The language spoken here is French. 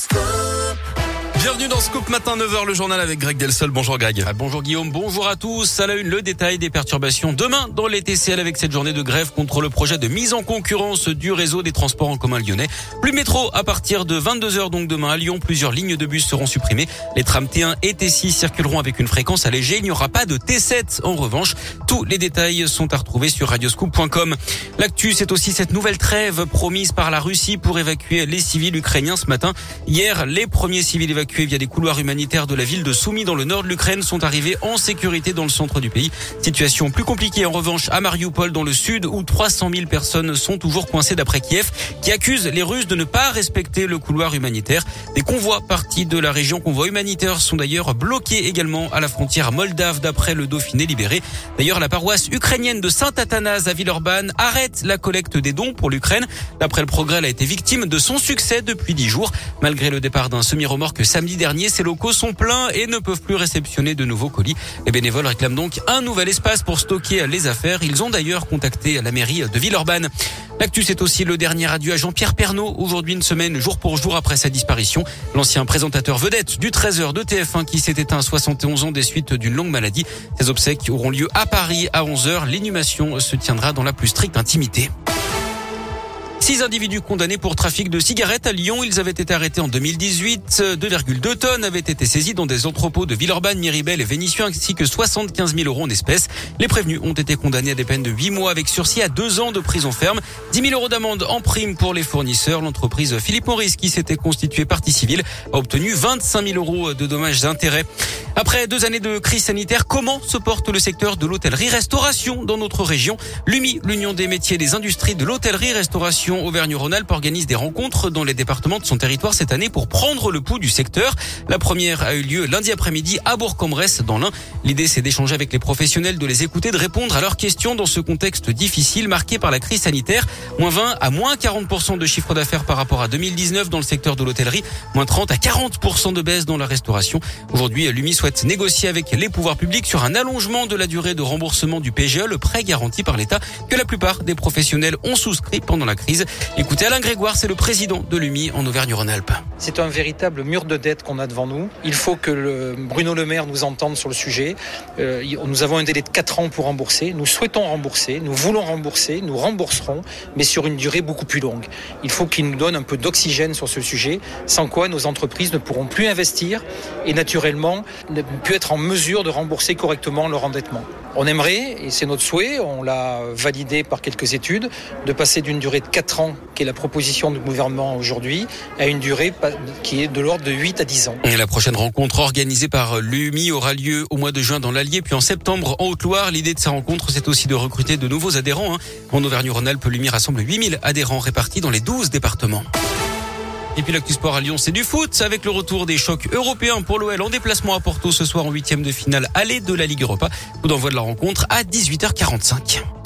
School. Bienvenue dans Scoop Matin 9h, le journal avec Greg Delsol. Bonjour Greg. Ah, bonjour Guillaume, bonjour à tous. À la une, le détail des perturbations demain dans les TCL avec cette journée de grève contre le projet de mise en concurrence du réseau des transports en commun lyonnais. Plus métro à partir de 22h donc demain à Lyon. Plusieurs lignes de bus seront supprimées. Les trams T1 et T6 circuleront avec une fréquence allégée. Il n'y aura pas de T7 en revanche. Tous les détails sont à retrouver sur radioscoop.com. L'actu, c'est aussi cette nouvelle trêve promise par la Russie pour évacuer les civils ukrainiens ce matin. Hier, les premiers civils évacués via des couloirs humanitaires de la ville de Soumy dans le nord de l'Ukraine sont arrivés en sécurité dans le centre du pays. Situation plus compliquée en revanche à Mariupol dans le sud où 300 000 personnes sont toujours coincées d'après Kiev qui accuse les Russes de ne pas respecter le couloir humanitaire. Des convois partis de la région, convois humanitaires sont d'ailleurs bloqués également à la frontière moldave d'après le Dauphiné libéré. D'ailleurs, la paroisse ukrainienne de Saint-Athanas à Villeurbanne arrête la collecte des dons pour l'Ukraine. D'après le progrès, elle a été victime de son succès depuis dix jours. Malgré le départ d'un semi-remorque samedi dernier, ces locaux sont pleins et ne peuvent plus réceptionner de nouveaux colis. Les bénévoles réclament donc un nouvel espace pour stocker les affaires. Ils ont d'ailleurs contacté la mairie de Villeurbanne. L'actu, c'est aussi le dernier adieu à Jean-Pierre Pernaud. Aujourd'hui, une semaine, jour pour jour après sa disparition. L'ancien présentateur vedette du 13h de TF1 qui s'est éteint à 71 ans des suites d'une longue maladie. Ses obsèques auront lieu à Paris à 11h. L'inhumation se tiendra dans la plus stricte intimité. Six individus condamnés pour trafic de cigarettes à Lyon. Ils avaient été arrêtés en 2018. 2,2 tonnes avaient été saisies dans des entrepôts de Villeurbanne, Miribel et Vénissieux, ainsi que 75 000 euros en espèces. Les prévenus ont été condamnés à des peines de 8 mois avec sursis à 2 ans de prison ferme. 10 000 euros d'amende en prime pour les fournisseurs. L'entreprise Philippe Maurice, qui s'était constituée partie civile, a obtenu 25 000 euros de dommages d'intérêt. Après deux années de crise sanitaire, comment se porte le secteur de l'hôtellerie-restauration dans notre région? L'UMI, l'Union des métiers et des industries de l'hôtellerie-restauration Auvergne-Rhône-Alpes, organise des rencontres dans les départements de son territoire cette année pour prendre le pouls du secteur. La première a eu lieu lundi après-midi à Bourg-en-Bresse dans l'Ain. L'idée, c'est d'échanger avec les professionnels, de les écouter, de répondre à leurs questions dans ce contexte difficile marqué par la crise sanitaire. Moins 20 à moins 40% de chiffre d'affaires par rapport à 2019 dans le secteur de l'hôtellerie. Moins 30 à 40% de baisse dans la restauration. Aujourd'hui, l'UMI souhaite négocier avec les pouvoirs publics sur un allongement de la durée de remboursement du PGE, le prêt garanti par l'État que la plupart des professionnels ont souscrit pendant la crise. Écoutez, Alain Grégoire, c'est le président de l'UMI en Auvergne-Rhône-Alpes. C'est un véritable mur de dette qu'on a devant nous. Il faut que Bruno Le Maire nous entende sur le sujet. Euh, nous avons un délai de 4 ans pour rembourser. Nous souhaitons rembourser, nous voulons rembourser, nous rembourserons, mais sur une durée beaucoup plus longue. Il faut qu'il nous donne un peu d'oxygène sur ce sujet, sans quoi nos entreprises ne pourront plus investir et naturellement ne plus être en mesure de rembourser correctement leur endettement. On aimerait, et c'est notre souhait, on l'a validé par quelques études, de passer d'une durée de 4 ans, qui est la proposition du gouvernement aujourd'hui, à une durée qui est de l'ordre de 8 à 10 ans. Et la prochaine rencontre organisée par l'UMI aura lieu au mois de juin dans l'Allier, puis en septembre en Haute-Loire. L'idée de ces rencontres, c'est aussi de recruter de nouveaux adhérents. Hein. En Auvergne-Rhône-Alpes, l'UMI rassemble 8000 adhérents répartis dans les 12 départements. Et puis l'actu sport à Lyon, c'est du foot avec le retour des chocs européens pour l'OL en déplacement à Porto ce soir en huitième de finale aller de la Ligue Europa. Coup d'envoi de la rencontre à 18h45.